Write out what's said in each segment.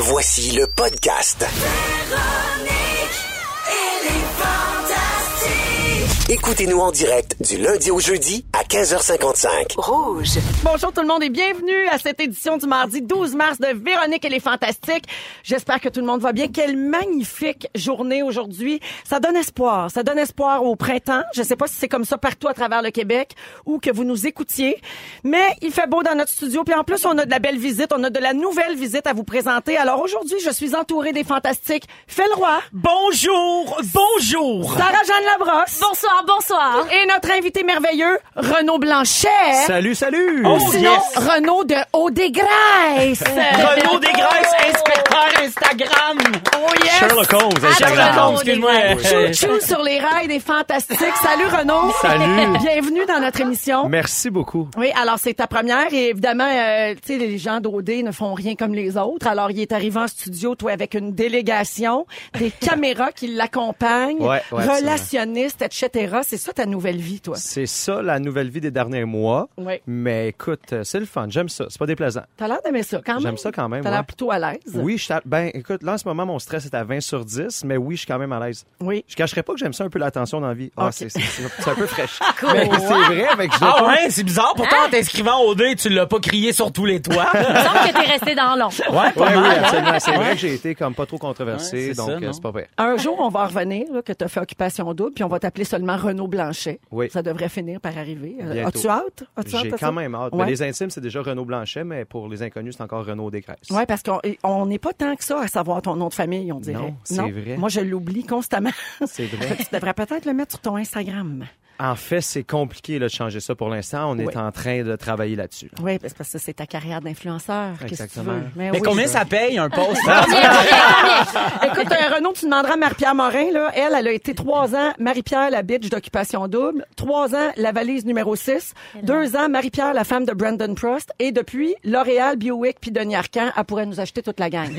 Voici le podcast. Écoutez-nous en direct du lundi au jeudi à 15h55. Rouge. Bonjour tout le monde et bienvenue à cette édition du mardi 12 mars de Véronique et les Fantastiques. J'espère que tout le monde va bien. Quelle magnifique journée aujourd'hui. Ça donne espoir. Ça donne espoir au printemps. Je sais pas si c'est comme ça partout à travers le Québec ou que vous nous écoutiez. Mais il fait beau dans notre studio. Puis en plus, on a de la belle visite. On a de la nouvelle visite à vous présenter. Alors aujourd'hui, je suis entourée des Fantastiques. Phil Roy, Bonjour, bonjour. Sarah-Jeanne Labrosse. Bonsoir, bonsoir. Et notre invité merveilleux, Renaud Blanchet. Salut, salut. Ou Oh, sinon, yes. Renaud de Haut-des-Graisses. Renaud Desgraisses, inspecteur Instagram. Oh yes! Sherlock Holmes, Sherlock Instagram. Holmes, Excuse-moi. excuse-moi. Chou sur les rails des fantastiques. Salut Renaud. Salut. Bienvenue dans notre émission. Merci beaucoup. Oui, alors c'est ta première et évidemment, euh, tu sais, les gens d'OD ne font rien comme les autres. Alors, il est arrivé en studio, toi, avec une délégation, des caméras qui l'accompagnent, Ouais, ouais, absolument. relationniste, C'est ça ta nouvelle vie, toi. C'est ça la nouvelle vie des derniers mois. Oui. Mais écoute, euh, c'est le fun. J'aime ça. C'est pas déplaisant. T'as l'air d'aimer ça quand même. J'aime ça quand même, T'as l'air plutôt à l'aise. Oui, je suis à- ben écoute, là en ce moment mon stress est à 20 sur 10, mais oui, je suis quand même à l'aise. Oui. Je cacherais pas que j'aime ça un peu l'attention dans la vie. Ah, Ok. c'est un peu fraîche. Mais c'est vrai avec Ah pas- ouais, c'est bizarre. Pourtant, en t'inscrivant au dé, tu l'as pas crié sur tous les toits. Il me semble que t'es resté dans l'ombre. Ouais, pas Ouais, oui, mal. absolument. C'est vrai que j'ai été comme pas trop controversé, Ouais, donc euh, c'est pas vrai. Un jour, on va en revenir, là, que tu as fait Occupation Double, puis on va t'appeler seulement Renaud Blanchet. Oui. Ça devrait finir par arriver. Euh. As-tu hâte? J'ai quand même hâte. Ouais. Mais les intimes, c'est déjà Renaud Blanchet, mais pour les inconnus, c'est encore Renaud Desgraisses. Oui, parce qu'on n'est pas tant que ça à savoir ton nom de famille, on dirait. Non, c'est vrai. Moi, je l'oublie constamment. C'est vrai. tu devrais peut-être le mettre sur ton Instagram. En fait, c'est compliqué là, de changer ça pour l'instant. On Oui. est en train de travailler là-dessus. là. Oui, parce que c'est ta carrière d'influenceur. Qu'est-ce que tu Exactement. veux? Mais oui, combien ça paye un poste? Écoute, euh, Renaud, tu demanderas à Marie-Pierre Morin, là. Elle, elle a été trois ans Marie-Pierre, la bitch d'occupation double. Trois ans, la valise numéro 6. Deux ans, Marie-Pierre, la femme de Brandon Prost. Et depuis, L'Oréal, Biowick puis Denis Arcand, elle pourrait nous acheter toute la gang.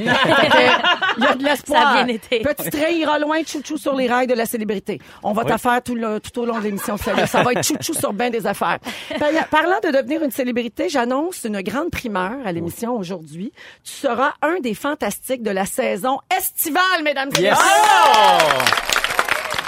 Il y a de l'espoir. Ça a bien été. Petit train ira loin, chouchou sur les rails de la célébrité. On va t'affaire tout, le- tout au long de l'émission. Ça va être chouchou sur bien des affaires. Par- Parlant de devenir une célébrité, j'annonce une grande primeur à l'émission aujourd'hui. Tu seras un des fantastiques de la saison estivale, mesdames et Yes!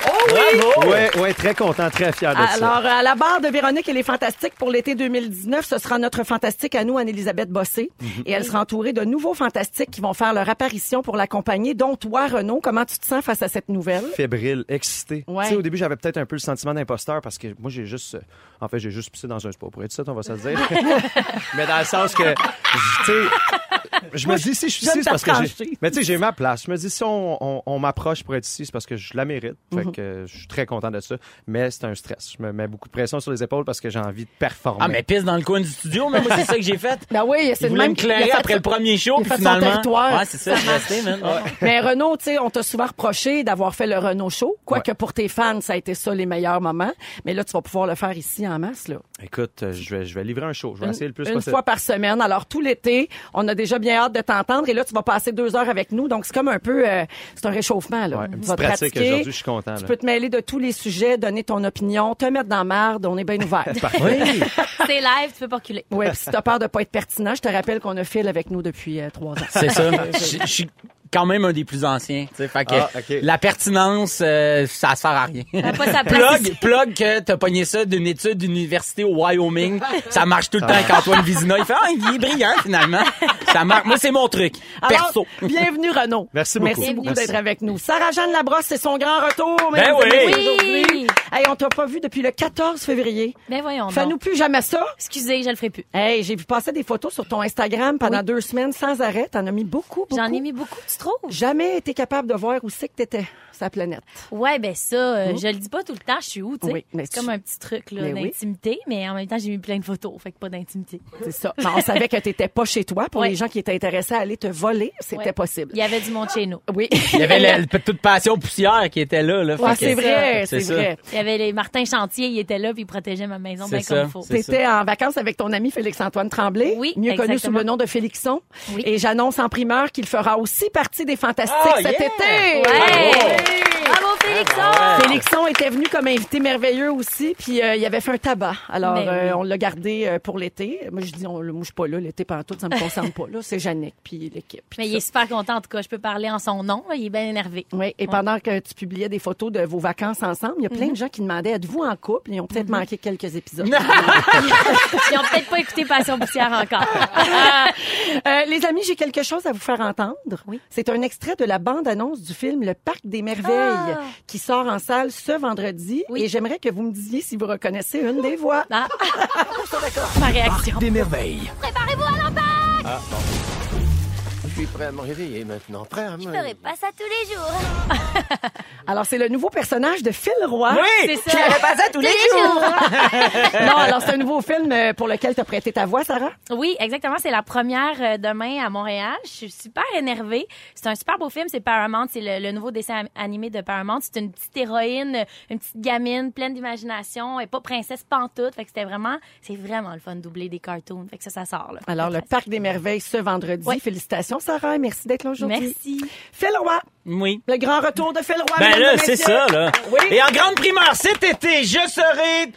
Messieurs. Bravo! Ouais, ouais, très content, très fier de ça. Alors, à la barre de Véronique et les Fantastiques pour l'été 2019, ce sera notre fantastique à nous, Anne-Élisabeth Bossé. Mhm. Et elle sera entourée de nouveaux fantastiques qui vont faire leur apparition pour l'accompagner, dont toi, Renaud. Comment tu te sens face à cette nouvelle? Fébrile, excité. Ouais. Tu sais, au début, j'avais peut-être un peu le sentiment d'imposteur parce que moi, j'ai juste. euh, En fait, j'ai juste pissé dans un sport pour être ça, on va se le dire. Mais dans le sens que. Tu sais. Je me dis, si je suis ici, c'est parce que j'ai. franchise. Mais tu sais, j'ai ma place. Je me dis, si on, on, on m'approche pour être ici, c'est parce que je la mérite. Fait Mhm. que euh, je suis très content de ça. Mais c'est un stress. Je me mets beaucoup de pression sur les épaules parce que j'ai envie de performer. Ah, mais pisse dans le coin du studio, mais moi, c'est ça que j'ai fait. Ben oui, c'est le même me clairer il a fait après le premier show, il puis fait son finalement. territoire. Ouais, c'est ça, je. Mais Renaud, tu sais, on t'a souvent reproché d'avoir fait le Renault Show. Quoique pour tes fans, ça a été ça les meilleurs moments. Mais là, tu vas pouvoir le faire ici en masse, là. Écoute, euh, je vais, je vais livrer un show. Je vais Une, essayer le plus une possible. fois par semaine. Alors, tout l'été, on a déjà bien hâte de t'entendre. Et là, tu vas passer deux heures avec nous. Donc, c'est comme un peu, euh, c'est un réchauffement, là. Ouais, une Tu petite vas te pratique aujourd'hui, je suis content. Tu là. peux te mêler de tous les sujets, donner ton opinion, te mettre dans la marde. On est bien ouvert. Oui. C'est live, tu peux pas reculer. Puis si t'as peur de pas être pertinent, je te rappelle qu'on a Phil avec nous depuis euh, trois ans. C'est ça. Je je suis quand même un des plus anciens. Fait que Ah, la pertinence, euh, ça sert à rien. Pas plug, plug que t'as pogné ça d'une étude d'université au Wyoming. Ça marche tout le temps avec Antoine Vizina. Il fait, ah, il est brillant, finalement. Ça marche. Moi, c'est mon truc. Alors, Perso. bienvenue Renaud. Merci beaucoup. Merci beaucoup Merci. d'être avec nous. Sarah-Jeanne Labrosse, c'est son grand retour. Ben oui. Oui. Hey, on t'a pas vu depuis le 14 février. Ben voyons Fais-nous plus jamais ça. Excusez, je le ferai plus. Hey, j'ai vu passer des photos sur ton Instagram pendant deux semaines sans arrêt. T'en as mis beaucoup, beaucoup. J'en ai mis beaucoup, tu trouves? Jamais été capable de voir où c'est que t'étais, sa planète. Ouais, ben ça, euh, je le dis pas tout le temps, je suis où, tu sais. Oui, c'est tu- comme un petit truc là, Mais oui. d'intimité, mais en même temps, j'ai mis plein de photos, fait que pas d'intimité. C'est ça. Mais on savait que t'étais pas chez toi. Pour Ouais. les gens qui étaient intéressés à aller te voler, c'était Ouais. possible. Il y avait du monde chez nous. Oui. Il y avait la, la toute passion poussière qui était là. là Ouais, c'est vrai, c'est vrai. Il y avait les Martin Chantier, il était là puis il protégeait ma maison C'est bien ça, comme il faut. T'étais en vacances avec ton ami Félix-Antoine Tremblay, Oui, mieux connu sous le nom de Félixon. Oui. Et j'annonce en primeur qu'il fera aussi partie des Fantastiques Ah, cet yeah! été. Ouais! Bravo! Bravo, Félix! Félixon! Félixon était venu comme invité merveilleux aussi, puis euh, il avait fait un tabac. Alors, Ben euh, on l'a gardé euh, pour l'été. Moi, je dis, on, moi, je suis pas là l'été pendant tout, ça me concerne pas. Là, c'est Jannick, puis l'équipe. Mais il est super content, en tout cas. Je peux parler en son nom. là. Il est bien énervé. Oui, et pendant que tu publiais des photos de vos vacances ensemble, il y a plein de gens qui demandaient êtes-vous en couple? Ils ont peut-être manqué quelques épisodes. Ils ont peut-être pas écouté Passion poussière encore. Les amis, j'ai quelque chose à vous faire entendre. Oui. C'est un extrait de la bande-annonce du film Le Parc des Merveilles Ah. Qui sort en salle ce vendredi. Oui. Et j'aimerais que vous me disiez si vous reconnaissez une des voix. Ah. Ma réaction. Des merveilles. Préparez-vous à l'embarque Je suis prêt à me réveiller maintenant. Prêt à me Je ferai pas ça tous les jours. Alors, c'est le nouveau personnage de Phil Roy. Oui! C'est ça. Je ferais pas ça tous les jours! non, alors c'est un nouveau film euh, pour lequel tu as prêté ta voix, Sarah? Oui, exactement. C'est la première euh, demain à Montréal. Je suis super énervée. C'est un super beau film. C'est Paramount. C'est le, le nouveau dessin animé de Paramount. C'est une petite héroïne, une petite gamine pleine d'imagination. Est pas princesse pantoute. Fait que c'était vraiment, c'est vraiment le fun de doubler des cartoons. Fait que ça, ça sort, là. Alors, le Parc des Merveilles ce vendredi. Oui. Félicitations, Sarah. Merci d'être là aujourd'hui. Merci. Phil Roy. Oui. Le grand retour de Phil Roy. Ben mesdames là, c'est ça, là. Oui. Et en grande primeur, cet été, je serai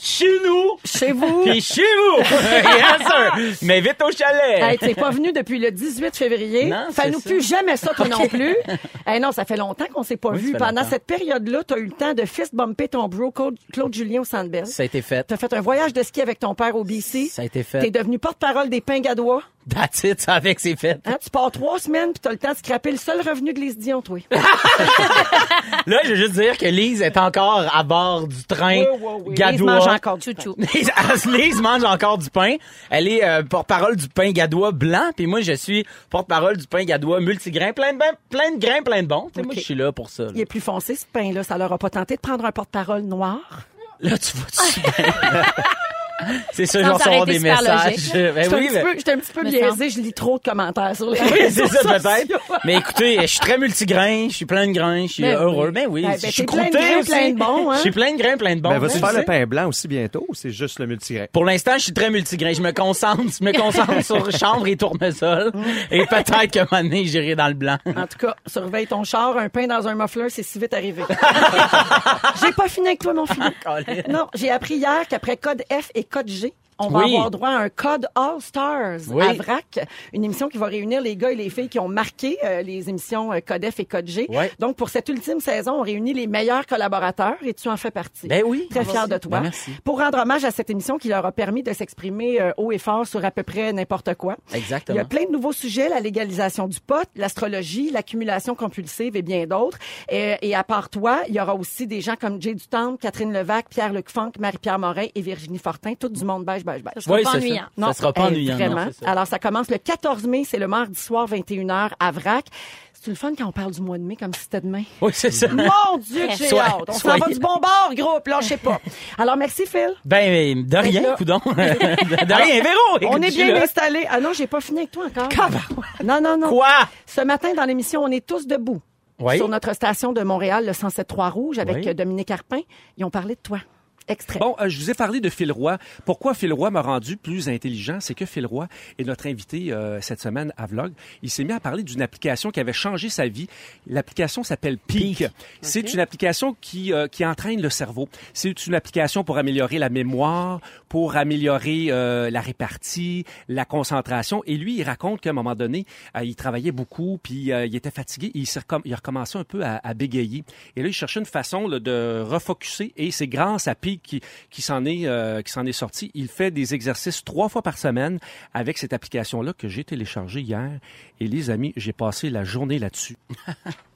chez nous. Chez vous. Puis chez vous. yes, sir. Mais vite au chalet. Hey, t'es pas venu depuis le 18 février. Non, Fais-nous plus jamais ça, toi non plus. hey, non, ça fait longtemps qu'on s'est pas Oui, vu. Pendant longtemps. cette période-là, t'as eu le temps de fist bumper ton bro Claude, Claude Julien au Centre Bell. Ça a été fait. T'as fait un voyage de ski avec ton père au BC. Ça a été T'es fait. devenu porte-parole des Pingadois. That's it, ça avec c'est fait. Hein, tu pars trois semaines puis t'as le temps de scraper le seul revenu de Lise Dion, toi. Là, je veux juste dire que Lise est encore à bord du train Oui, oui, oui. Lise mange encore du Chouchou. Lise, Lise mange encore du pain. Elle est euh, porte-parole du pain gadois blanc, puis moi je suis porte-parole du pain gadois multigrain, plein de plein de grains, plein de bons. Tu Moi je suis là pour ça. là. Il est plus foncé, ce pain-là. Ça leur a pas tenté de prendre un porte-parole noir? Là, tu vois-tu bien? C'est ça, je Ça vais recevoir aurait été des messages. Ben J'étais oui, un, mais- petit peu- j'étais un petit peu Me biaisée. Je lis trop de commentaires sur les Oui, c'est ça peut-être. Mais écoutez, je suis très multigrain, je suis plein de grains, je suis Ben heureux. oui. Ben oui, Ben, je ben, suis t'es plein de croûté grains, aussi. plein de bons, hein? Je suis plein de grains, plein de bons. Ben, vas-tu Tu faire le pain blanc aussi bientôt ou c'est juste le multigrain? Pour l'instant, je suis très multigrain. Je me concentre, je me concentre sur chambre et tournesol. Et peut-être qu'à un moment j'irai dans le blanc. En tout cas, surveille ton char, un pain dans un muffler, c'est si vite arrivé. j'ai pas fini avec toi, mon. Colin. Non, j'ai appris hier qu'après code F et code G, on va Oui. avoir droit à un code All Stars Oui. à VRAC, une émission qui va réunir les gars et les filles qui ont marqué euh, les émissions euh, Code F et Code G. Ouais. Donc, pour cette ultime saison, on réunit les meilleurs collaborateurs et tu en fais partie. Ben oui. Très fier de toi. Ben merci. Pour rendre hommage à cette émission qui leur a permis de s'exprimer euh, haut et fort sur à peu près n'importe quoi. Il y Exactement. a plein de nouveaux sujets, la légalisation du pot, l'astrologie, l'accumulation compulsive et bien d'autres. Et, et à part toi, il y aura aussi des gens comme Jay Dutemps, Catherine Levac, Pierre-Luc Funk, Marie-Pierre Morin et Virginie Fortin, tout du monde beige, beige, beige. Ça sera Oui, pas ennuyant. ça. Ça sera pas hey, ennuyant. non, Vraiment. ça. Alors, ça commence le 14 mai, c'est le mardi soir, 21h, à VRAC. C'est le fun quand on parle du mois de mai comme si c'était demain? Oui, c'est ça. Mon Dieu, que j'ai hâte. On s'en va du bon bord, groupe, là, je sais pas. Alors, merci, Phil. Ben, de rien, coudon. de rien, Véro. On est bien là. installés. Ah non, j'ai pas fini avec toi encore. Non, non, non. Quoi? Ce matin, dans l'émission, on est tous debout. Oui. Sur notre station de Montréal, le 107.3 Rouge, avec Oui. euh, Dominique Arpin. Ils ont parlé de toi. Extrait. Bon, euh, je vous ai parlé de Phil Roy. Pourquoi Phil Roy m'a rendu plus intelligent? C'est que Phil Roy est notre invité euh, cette semaine à Vlog. Il s'est mis à parler d'une application qui avait changé sa vie. L'application s'appelle Peak. C'est une application qui, euh, qui entraîne le cerveau. C'est une application pour améliorer la mémoire, pour améliorer euh, la répartie, la concentration. Et lui, il raconte qu'à un moment donné, euh, il travaillait beaucoup, puis euh, il était fatigué. Il, s'est recom- il a recommencé un peu à, à bégayer. Et là, il cherchait une façon là, de refocuser. Et c'est grâce à Peak qui, s'en est, euh, s'en est sorti. Il fait des exercices trois fois par semaine avec cette application-là que j'ai téléchargée hier. Et les amis, j'ai passé la journée là-dessus.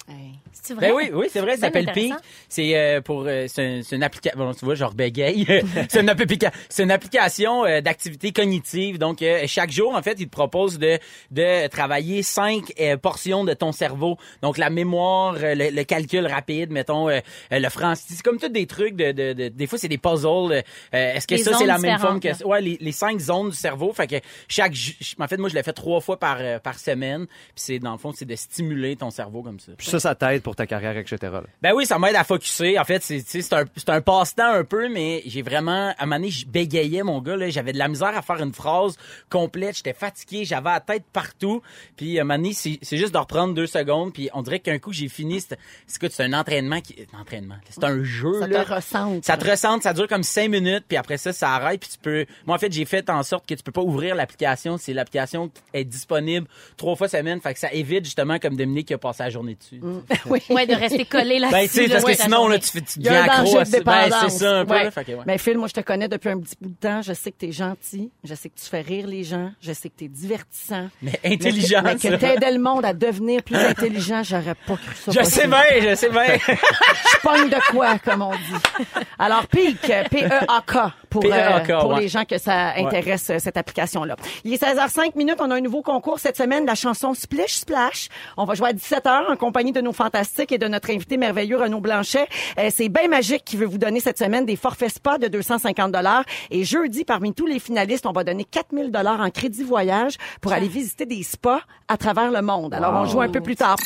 C'est vrai? Ben oui, oui, c'est vrai, ça C'est bien s'appelle Peak. C'est euh, pour euh, c'est un- c'est une application. Bon, tu vois, genre bégaye. c'est une application. C'est une application euh, d'activité cognitive. Donc euh, chaque jour, en fait, il te propose de de travailler cinq euh, portions de ton cerveau. Donc la mémoire, euh, le, le calcul rapide, mettons euh, euh, le français. C'est comme tous des trucs de, de, de- des fois c'est des puzzles. euh, Est-ce que ça c'est la même forme que ouais les, les cinq zones du cerveau. Fait que chaque en fait moi je l'ai fait trois fois par par semaine. Puis c'est dans le fond c'est de stimuler ton cerveau comme ça. Puis ça, ça t'aide pour ta carrière, etc. là. Ben oui, ça m'aide à focuser. En fait, c'est tu sais, c'est un, c'est un passe-temps un peu, mais j'ai vraiment... À un moment donné, je bégayais, mon gars. là. J'avais de la misère à faire une phrase complète. J'étais fatigué. J'avais la tête partout. Puis à un moment donné, c'est c'est juste de reprendre deux secondes. Puis on dirait qu'un coup, j'ai fini. C'est c'est- c'est un entraînement qui... un entraînement. C'est un jeu, Ça là. te ressente. Ça te ressente, ça dure comme cinq minutes, puis après ça, ça arrête, puis tu peux... Moi, en fait, j'ai fait en sorte que tu peux pas ouvrir l'application. C'est l'application qui est disponible trois fois semaine, fait que ça évite justement, comme Dominique qui a passé la journée dessus. Oui. Ouais, de rester collé là-dessus. Ben, tu sais, là, parce que sinon, là, tu, fais- tu deviens accro à ça. Ben, c'est ça un peu, Ouais. là, fait que, ouais. Mais Phil, moi, je te connais depuis un petit bout de temps. Je sais que tu es gentil. Je sais que tu fais rire les gens. Je sais que tu es divertissant. Mais intelligent, Mais que, mais que t'aidais le monde à devenir plus intelligent, j'aurais pas cru ça. Je possible. sais bien, je sais bien. Je pogne de quoi, comme on dit. Alors, PEAK, P-E-A-K, pour, P.E.A.K., euh, pour ouais. les gens que ça intéresse, euh, cette application-là. Il est 16h05 minutes. On a un nouveau concours cette semaine, la chanson Splish Splash. On va jouer à 17h en compagnie de nos fantastiques et de notre invité merveilleux, Renaud Blanchet. Euh, C'est bien magique qui veut vous donner cette semaine des forfaits spa de 250 dollars. Et jeudi, parmi tous les finalistes, on va donner 4000 dollars en crédit voyage pour aller visiter des spas à travers le monde. Alors, on joue un peu plus tard.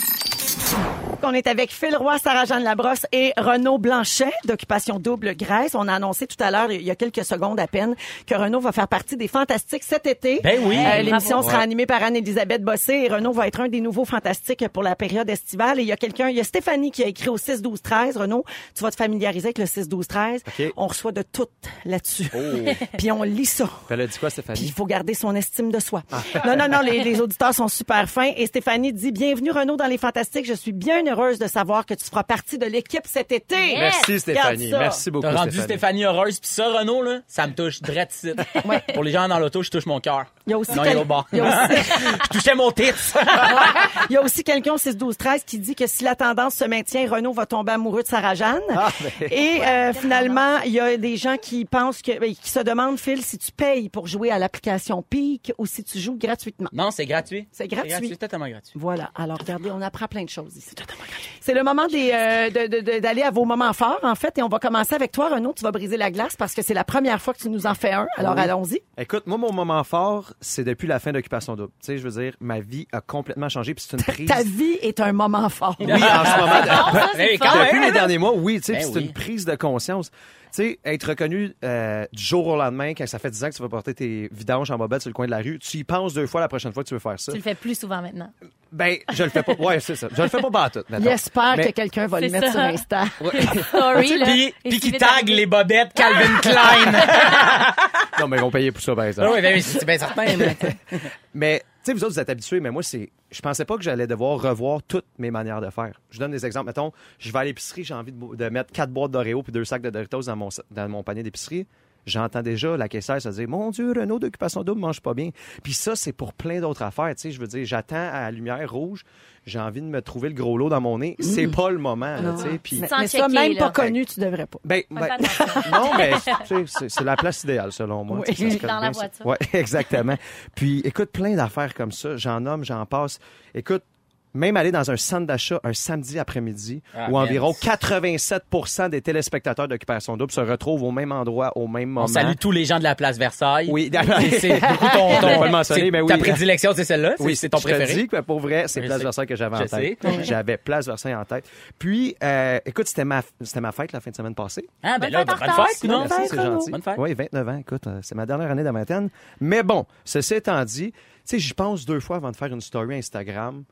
On est avec Phil Roy, Sarah-Jeanne Labrosse et Renaud Blanchet d'Occupation Double Grèce. On a annoncé tout à l'heure, il y a quelques secondes à peine, que Renaud va faire partie des Fantastiques cet été. Ben oui. Euh, L'émission sera animée par Anne-Élisabeth Bossé et Renaud va être un des nouveaux Fantastiques pour la période estivale. Et il y a quelqu'un, il y a Stéphanie qui a écrit au 6-12-13. Renaud, tu vas te familiariser avec le 6-12-13. OK. On reçoit de tout là-dessus. Puis on lit ça. Elle a dit quoi, Puis il Stéphanie? faut garder son estime de soi. Non, non, non, les, les auditeurs sont super fins. Et Stéphanie dit, bienvenue Renaud dans les Fantastiques. Je suis bien heureuse de savoir que tu feras partie de l'équipe cet été. Merci, Stéphanie. Regarde ça. Merci beaucoup, T'as rendu Stéphanie. Stéphanie heureuse, puis ça, Renaud, là, ça me touche direct ici. Pour les gens dans l'auto, je touche mon cœur. Il y a aussi Non, quel- il est au bord. il y a aussi- je touchais mon titre. Il y a aussi quelqu'un au 6 12 13 qui dit que si la tendance se maintient, Renaud va tomber amoureux de Sarah Jeanne. Ah, ben. Et euh, finalement, il y a des gens qui pensent que ben, qui se demandent Phil si tu payes pour jouer à l'application Peak ou si tu joues gratuitement. non, c'est gratuit. C'est gratuit. C'est totalement gratuit. Voilà. Alors, regardez, on apprend plein de choses ici. C'est le moment des, euh, de- de- de- d'aller à vos moments forts, en fait. Et on va commencer avec toi, Renaud. Tu vas briser la glace parce que c'est la première fois que tu nous en fais un. Alors, Oui. allons-y. Écoute, moi, mon moment fort, c'est depuis la fin d'Occupation Double. Tu sais, je veux dire, ma vie a complètement changé, puis c'est une prise... Ta vie est un moment fort. Oui, en ce moment. Ça, c'est Ben. Depuis les derniers mois, oui, tu sais, Ben puis c'est oui. une prise de conscience. Tu sais, être reconnu euh, du jour au lendemain, quand ça fait 10 ans que tu vas porter tes vidanges en bobette sur le coin de la rue, tu y penses deux fois la prochaine fois que tu veux faire ça. Tu le fais plus souvent maintenant. Ben, je le fais pas. Ouais, c'est ça. Je le fais pas pas tout. J'espère que quelqu'un va le mettre ça. sur Insta. Story, là. Puis, qui suivi tag d'arriver. les bobettes Calvin Klein. Non, mais ils vont payer pour ça, par Ah exemple. oui, ben oui, c'est bien certain. mais- vous êtes habitués, mais moi, c'est. Je pensais pas que j'allais devoir revoir toutes mes manières de faire. Je donne des exemples. Mettons, je vais à l'épicerie, j'ai envie de, de mettre quatre boîtes d'Oreo puis deux sacs de Doritos dans mon, dans mon panier d'épicerie. J'entends déjà la caissière se dire Mon Dieu, Renault d'occupation double mange pas bien. Puis ça, c'est pour plein d'autres affaires. Tu sais, je veux dire, j'attends à la lumière rouge, j'ai envie de me trouver le gros lot dans mon nez. C'est pas le moment, là, tu sais. Puis. Mais, ça, même là. pas connu, tu devrais pas. Ben, ben, non, mais tu sais, c'est la place idéale, selon moi. Oui. Ça se Dans la voiture. Ouais, exactement. Puis, écoute, plein d'affaires comme ça. J'en nomme, j'en passe. Écoute, même aller dans un centre d'achat un samedi après-midi, Ah, où environ yes. 87 des téléspectateurs d'Occupation Double se retrouvent au même endroit, au même moment. On salue tous les gens de la place Versailles. Oui, C'est beaucoup ton, On ton va le mentionner, c'est- mais oui. Ta prédilection, c'est celle-là? Oui, c'est ton je te préféré? dis que pour vrai, c'est Place. Versailles que j'avais en tête. sais. J'avais Place Versailles en tête. Puis, euh, écoute, c'était ma, c'était ma fête la fin de semaine passée. Ah, ben Bonne là, fête bonne fête, non? Merci, c'est gentil. Bonne fête. Oui, 29 ans. Écoute, euh, c'est ma dernière année de vingtaine. Mais bon, ceci étant dit, tu sais, j'y pense deux fois avant de faire une story Instagram.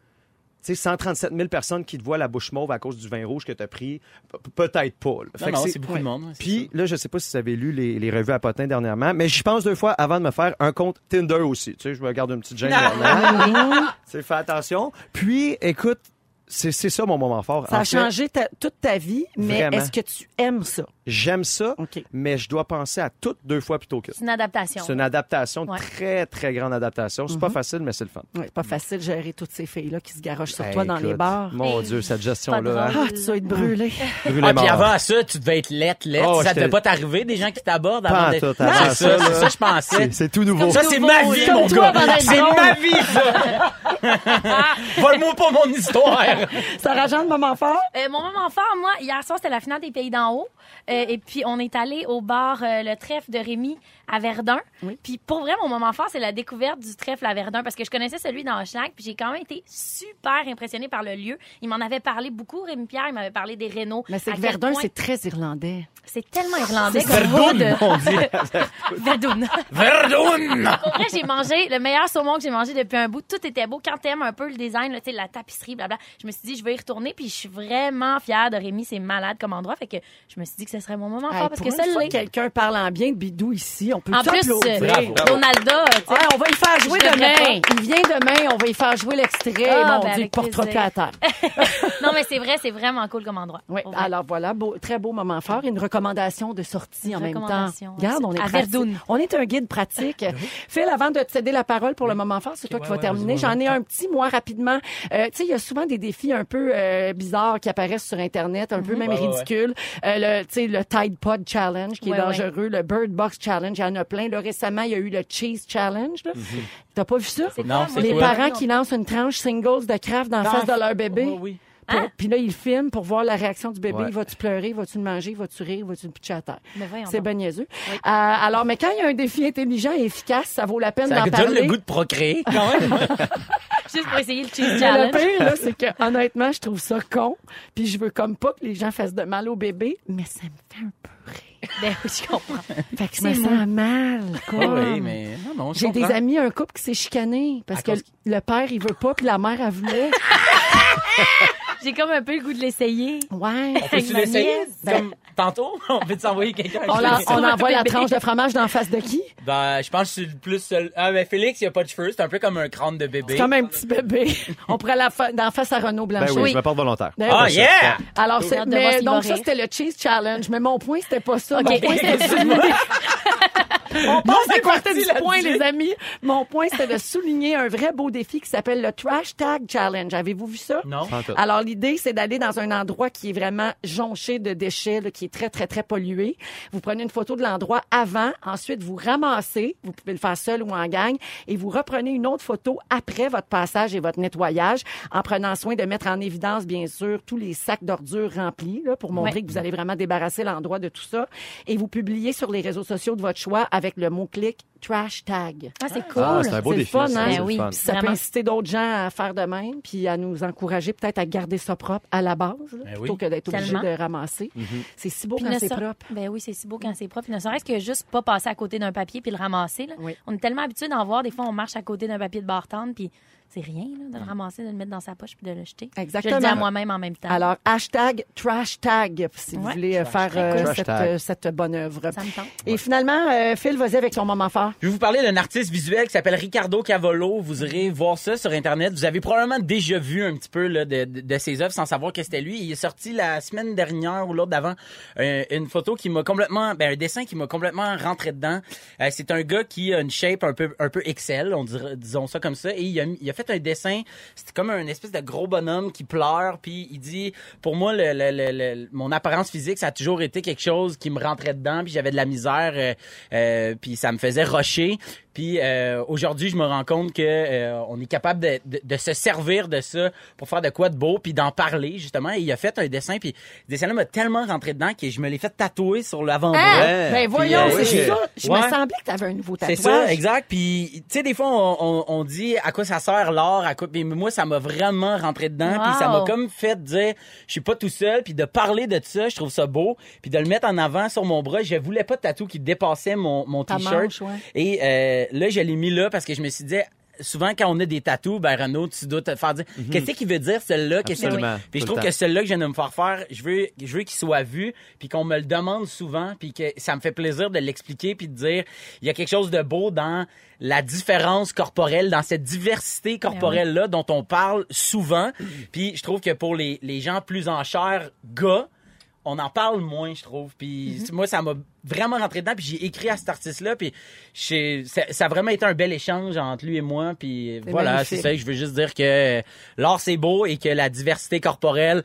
Tu sais, 137 000 personnes qui te voient la bouche mauve à cause du vin rouge que tu as pris, Pe- peut-être pas. là. Non, c'est- beaucoup de monde. Puis là, je sais pas si vous avez lu les, les revues à Potin dernièrement, mais j'y pense deux fois avant de me faire un compte Tinder aussi. Tu sais, je me garde une petite gêne. là-dedans. Tu sais, fais attention. Puis, écoute, c'est ça mon moment fort. Ça En a fait, changé ta- toute ta vie, mais est-ce que tu aimes ça? J'aime ça, mais je dois penser à tout deux fois plutôt que C'est une adaptation. c'est une adaptation, Ouais. très, très grande adaptation. C'est pas facile, mais c'est le fun. Oui, c'est pas facile de gérer toutes ces filles-là qui se garochent sur Hey, toi dans les bars. Mon Dieu, cette gestion-là. hein. Ah, tu vas être brûlé. Brûler Ah, puis avant ça, tu devais être lettre, lettre. Oh, ça devait pas t'arriver, des gens qui t'abordent avant avant C'est ça, ça, ça, je pensais. C'est- tout nouveau. Ça, c'est ma vie, mon gars. C'est ma vie, ça. Vole-moi pas mon histoire. Sarah Jeanne, moment fort? Euh, mon moment fort, moi, hier soir, c'était la finale des Pays d'en haut. Euh, et puis, on est allé au bar euh, Le Trèfle de Rémy à Verdun. Puis, pour vrai, mon moment fort, c'est la découverte du trèfle à Verdun parce que je connaissais celui dans Hochelag. Puis, j'ai quand même été super impressionnée par le lieu. Il m'en avait parlé beaucoup, Rémi Pierre. Il m'avait parlé des Renault. Mais c'est que Verdun, point- c'est très irlandais. C'est tellement irlandais C'est comme mot de... Verdun. Verdun. Verdun! Pour vrai, j'ai mangé le meilleur saumon que j'ai mangé depuis un bout. Tout était beau. Quand t'aimes un peu le design, là, la tapisserie, blabla, je me suis dit, je vais y retourner. Puis je suis vraiment fière de Rémi. C'est malade comme endroit. Fait que je me suis dit que ce serait mon moment Hey, fort parce pour que quelqu'un parle en bien de Bidou ici, on peut En plus, t'applaudir. euh, Ronaldo, tu sais. Ouais, on va y faire jouer Je demain. Il vient demain, on va y faire jouer l'extrait. Ah, Mon ben, Dieu, plaisir. à terre. non, mais c'est vrai, c'est vraiment cool comme endroit. Oui, alors voilà, beau- très beau moment fort. Une recommandation de sortie Une en même temps. Regarde, on est à. On est un guide pratique. Phil, avant de te céder la parole pour le moment fort, c'est toi qui vas terminer. J'en ai un petit, moi, rapidement. Euh, tu sais, il y a souvent des défis un peu euh, bizarres qui apparaissent sur Internet, un peu même Ouais, ouais, ouais. ridicules. Euh, le, tu sais, le Tide Pod Challenge qui Ouais, est ouais. dangereux, le Bird Box Challenge, il y en a plein. Là, récemment, il y a eu le Cheese Challenge. là. T'as pas vu ça? C'est Non, Les parents qui lancent une tranche singles de Kraft dans la face de leur bébé. Oui, oui. Hein? Puis là, il filme pour voir la réaction du bébé. Ouais. Va-tu pleurer? Va-tu le manger? Va-tu rire? Va-tu le pitcher à terre? Mais voyons C'est. Euh, alors, mais quand il y a un défi intelligent et efficace, ça vaut la peine Ça d'en donne parler. le goût de procréer, quand même. Juste pour essayer le cheese Mais le challenge. pire, là, c'est que, honnêtement, je trouve ça con. Puis je veux comme pas que les gens fassent de mal au bébé, mais ça me fait un peu rire. Ben oui, je comprends. Fait que je me sens mal, quoi. oui, mais non, non, je J'ai des amis, un couple qui s'est chicané parce À que cause- le père, il veut pas, puis la mère, elle voulait. J'ai comme un peu le goût de l'essayer. Ouais. On peut-tu l'essayer? Comme tantôt? On peut t'envoyer quelqu'un? On, on envoie la tranche de fromage dans la face de qui? Ben, je pense que je suis le plus seul. Ah, mais Félix, il a pas de cheveux. C'est un peu comme un crâne de bébé. C'est comme un petit bébé. On pourrait la fa- d'en face à Renaud Ben Blanchet. oui, Oui. je me porte volontaire. Ben Ah, yeah! Alors, c'est, mais, donc ça, c'était le cheese challenge. Mais mon point, c'était pas ça. Mon point, c'était. On passe à c'est côté du point, les amis. Mon point, c'était de souligner un vrai beau défi qui s'appelle le Trash Tag Challenge. Avez-vous vu ça? Non. Pas en tout. Alors, l'idée, c'est d'aller dans un endroit qui est vraiment jonché de déchets, là, qui est très, très, très pollué. Vous prenez une photo de l'endroit avant, ensuite vous ramassez, vous pouvez le faire seul ou en gang, et vous reprenez une autre photo après votre passage et votre nettoyage, en prenant soin de mettre en évidence, bien sûr, tous les sacs d'ordures remplis, là, pour montrer Ouais. que vous allez vraiment débarrasser l'endroit de tout ça. Et vous publiez sur les réseaux sociaux de votre choix avec le mot-clic Trash Tag. Ah, c'est cool. Ah, c'est un beau défi. fun, ça, hein? Ben oui. ça peut Vraiment. inciter d'autres gens à faire de même, puis à nous encourager peut-être à garder ça propre à la base, là, Ben plutôt oui. que d'être obligé Tellement. de ramasser. C'est si beau Puis quand c'est propre. Ben oui, c'est si beau quand c'est propre. Puis ne serait-ce que juste pas passer à côté d'un papier puis le ramasser. Là. Oui. On est tellement habitué d'en voir. Des fois, on marche à côté d'un papier de bartende puis c'est rien là, de le ramasser, de le mettre dans sa poche puis de le jeter. Exactement. Je le dis à moi-même en même temps. Alors, hashtag trash tag, si vous voulez euh, faire euh, cette, euh, cette bonne œuvre. ça me tente. Et finalement, euh, Phil, vas-y avec ton moment fort. Je vais vous parler d'un artiste visuel qui s'appelle Ricardo Cavolo. Vous irez voir ça sur Internet. Vous avez probablement déjà vu un petit peu là, de, de, de ses œuvres sans savoir que c'était lui. Il est sorti la semaine dernière ou l'autre d'avant euh, une photo qui m'a complètement... Ben, un dessin qui m'a complètement rentré dedans. Euh, c'est un gars qui a une shape un peu un peu Excel, on dirait, disons ça comme ça. Et il a, mis- il a fait un dessin, c'était comme un espèce de gros bonhomme qui pleure. Puis il dit, pour moi, le, mon apparence physique, ça a toujours été quelque chose qui me rentrait dedans. Puis j'avais de la misère. euh, euh, puis ça me faisait rocher. Puis euh, aujourd'hui, je me rends compte que euh, on est capable de, de- de se servir de ça pour faire de quoi de beau, puis d'en parler justement. Et il a fait un dessin, puis ce dessin-là m'a tellement rentré dedans que je me l'ai fait tatouer sur l'avant-bras. Ah, ben voyons, euh, c'est oui. ça. Je Ouais. me semblait que tu avais un nouveau C'est tatouage. ça, exact. Puis, tu sais, des fois, on, on, on dit à quoi ça sert l'art, à quoi. Puis moi, ça m'a vraiment rentré dedans. Puis ça m'a Wow. comme fait dire, je suis pas tout seul. Puis de parler de ça, je trouve ça beau. Puis de le mettre en avant sur mon bras, je voulais pas de tatou qui dépassait mon, mon t-shirt. ouais. Et euh, là, je l'ai mis là parce que je me suis dit. Souvent, quand on a des tatous, ben Renaud, tu dois te faire dire qu'est-ce qu'il veut dire celle-là, qu'est-ce qu'il- Absolument. Puis je trouve que celui-là que je viens de me faire faire, je veux, je veux qu'il soit vu, puis qu'on me le demande souvent, puis que ça me fait plaisir de l'expliquer, puis de dire, il y a quelque chose de beau dans la différence corporelle, dans cette diversité corporelle-là dont on parle souvent. Puis je trouve que pour les, les gens plus en chair, gars, on en parle moins, je trouve. Puis moi, ça m'a vraiment rentré dedans. Puis j'ai écrit à cet artiste-là. Puis ça, ça a vraiment été un bel échange entre lui et moi. Puis voilà, c'est ça. Je veux juste dire que l'art, c'est beau et que la diversité corporelle,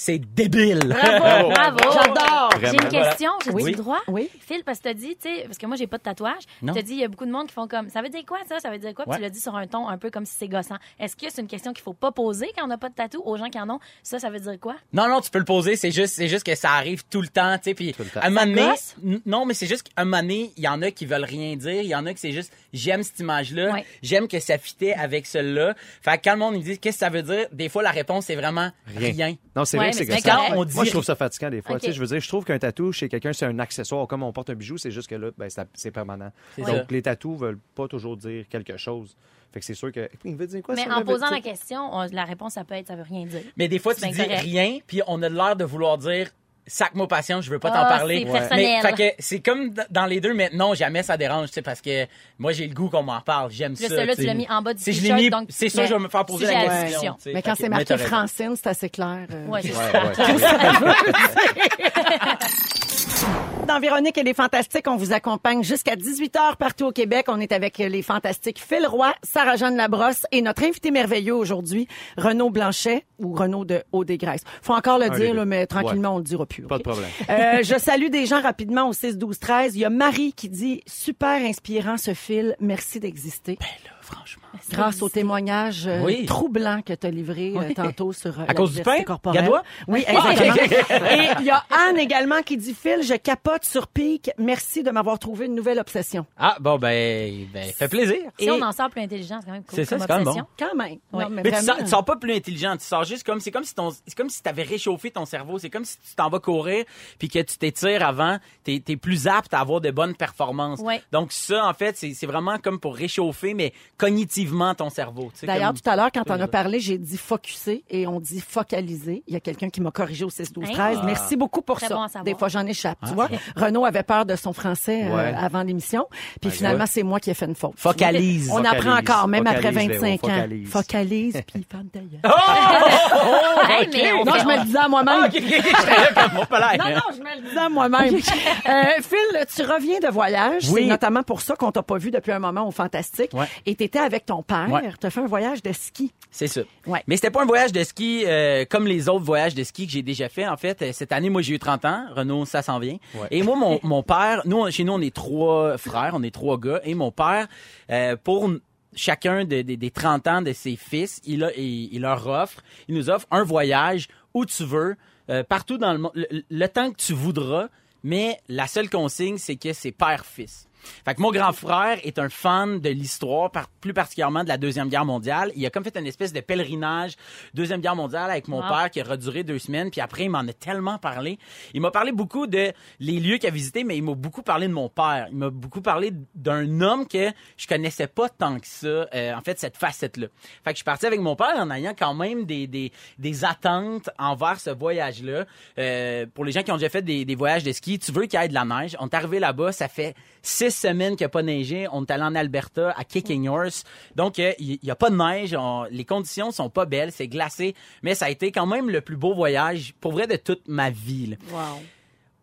c'est débile. Bravo! Bravo. J'adore! J'ai une question, j'ai Oui. le droit? Oui. Phil, parce que t'as dit, tu sais, parce que moi, j'ai pas de tatouage. Non. T'as dit, il y a beaucoup de monde qui font comme, ça veut dire quoi, ça? Ça veut dire quoi? Puis tu l'as dit sur un ton un peu comme si c'est gossant. Est-ce que c'est une question qu'il faut pas poser quand on n'a pas de tatou aux gens qui en ont? Ça, ça veut dire quoi? Non, non, tu peux le poser. C'est juste, c'est juste que ça arrive tout le temps, tu sais. Puis, le temps. un moment donné- non, mais c'est juste qu'un moment donné, il y en a qui veulent rien dire. Il y en a qui c'est juste, j'aime cette image-là. Ouais. J'aime que ça fitait avec celle-là. Fait que quand le monde me dit, qu'est-ce que ça veut dire? Des fois, la réponse, c'est vraiment rien. Non, c'est Ouais, vrai que mais c'est c'est gossant. correct. Quand on dit Moi, je trouve ça fatigant des fois. Ok. Tu sais, je veux dire, je trouve qu'un tatou chez quelqu'un, c'est un accessoire. Comme on porte un bijou, c'est juste que là, ben, c'est permanent. Donc, ça. les tatous veulent pas toujours dire quelque chose. Fait que c'est sûr que. Il veut dire quoi Mais ça, en posant la question, on- la réponse, ça peut être, ça veut rien dire. Mais des fois, tu C'est dis rien, puis on a l'air de vouloir dire sac-moi patience, je veux pas t'en Ah, parler. c'est. Mais fait que c'est comme dans les deux, mais non, jamais ça dérange, tu sais, parce que moi j'ai le goût qu'on m'en parle, j'aime là, ça. celui-là, tu l'as mis en bas du t-shirt, donc- c'est sûr, je vais me faire poser la question. Mais quand c'est marqué. Francine, c'est assez clair. euh. Ouais, c'est Ouais, ça. Dans Véronique et les Fantastiques, on vous accompagne jusqu'à 18h partout au Québec. On est avec les Fantastiques Phil Roy, Sarah-Jeanne Labrosse et notre invité merveilleux aujourd'hui, Renaud Blanchet ou Renaud de Haut-des-Graisses. Faut encore le Un des dire, là, mais tranquillement, on le dira plus. Pas de problème. Euh, je salue des gens rapidement au 6 12 13. Il y a Marie qui dit super inspirant ce fil. Merci d'exister. Franchement. Grâce au témoignage euh, Oui. troublant que tu as livré euh, tantôt sur euh, la cause du pain? corporelle. Gadois? Oui, exactement. Et il y a Anne également qui dit Phil, je capote sur pic. Merci de m'avoir trouvé une nouvelle obsession. Ah bon ben, ben fait plaisir. Si Et- on en sort plus intelligent, c'est quand même cool. C'est ça, c'est quand même obsession. Quand même. Ouais. Non, mais Mais tu sors, tu sors pas plus intelligent, tu sors juste comme c'est comme si ton c'est comme si t'avais réchauffé ton cerveau, c'est comme si tu t'en vas courir puis que tu t'étires avant, t'es es plus apte à avoir de bonnes performances. Ouais. Donc ça en fait, c'est c'est vraiment comme pour réchauffer mais cognitivement ton cerveau, tu sais, D'ailleurs, comme- tout à l'heure, quand on a parlé, j'ai dit focuser et on dit focaliser. Il y a quelqu'un qui m'a corrigé au 6 12 13. Hein? Merci beaucoup pour Très ça. bon. Des fois, j'en échappe. Tu vois, Renaud avait peur de son français euh, Ouais. avant l'émission. Puis finalement, c'est moi qui ai fait une faute. Focalise. On apprend Focalise. encore, même après Focalise, 25 Léo, ans. focalise. Focalise, puis on Non, je me le disais à moi-même. Ah, palais. Non, non, je me le disais à moi-même. Euh, Phil, tu reviens de voyage. Oui. C'est notamment pour ça qu'on t'a pas vu depuis un moment au Fantastique. Ouais. Et t'étais avec ton père. Ouais. T'as fait un voyage de ski. C'est ça. Ouais. Mais c'était pas un voyage de ski euh, comme les autres voyages de ski que j'ai déjà fait. En fait, Euh, cette année, moi, j'ai eu 30 ans. Renaud, ça s'en vient. Ouais. Et moi, mon, mon père, nous, chez nous, on est trois frères, on est trois gars. Et mon père, euh, pour chacun de- de- des 30 ans de ses fils, il, a, il, il leur offre, il nous offre un voyage où tu veux, euh, partout dans le monde, le, le temps que tu voudras. Mais la seule consigne, c'est que c'est père-fils. Fait que mon grand frère est un fan de l'histoire, par- plus particulièrement de la Deuxième Guerre mondiale. Il a comme fait une espèce de pèlerinage Deuxième Guerre mondiale avec mon Wow. père qui a reduré deux semaines. Puis après, il m'en a tellement parlé. Il m'a parlé beaucoup de les lieux qu'il a visités, mais il m'a beaucoup parlé de mon père. Il m'a beaucoup parlé d'un homme que je connaissais pas tant que ça, euh, en fait, cette facette-là. Fait que je suis parti avec mon père en ayant quand même des, des, des attentes envers ce voyage-là. Euh, pour les gens qui ont déjà fait des, des voyages de ski, tu veux qu'il y ait de la neige? On est arrivé là-bas, ça fait six semaines qu'il n'y a pas neigé. On est allé en Alberta, à Kicking Horse. Donc, euh, il n'y a pas de neige. On- les conditions sont pas belles. C'est glacé. Mais ça a été quand même le plus beau voyage, pour vrai, de toute ma vie. là. Wow.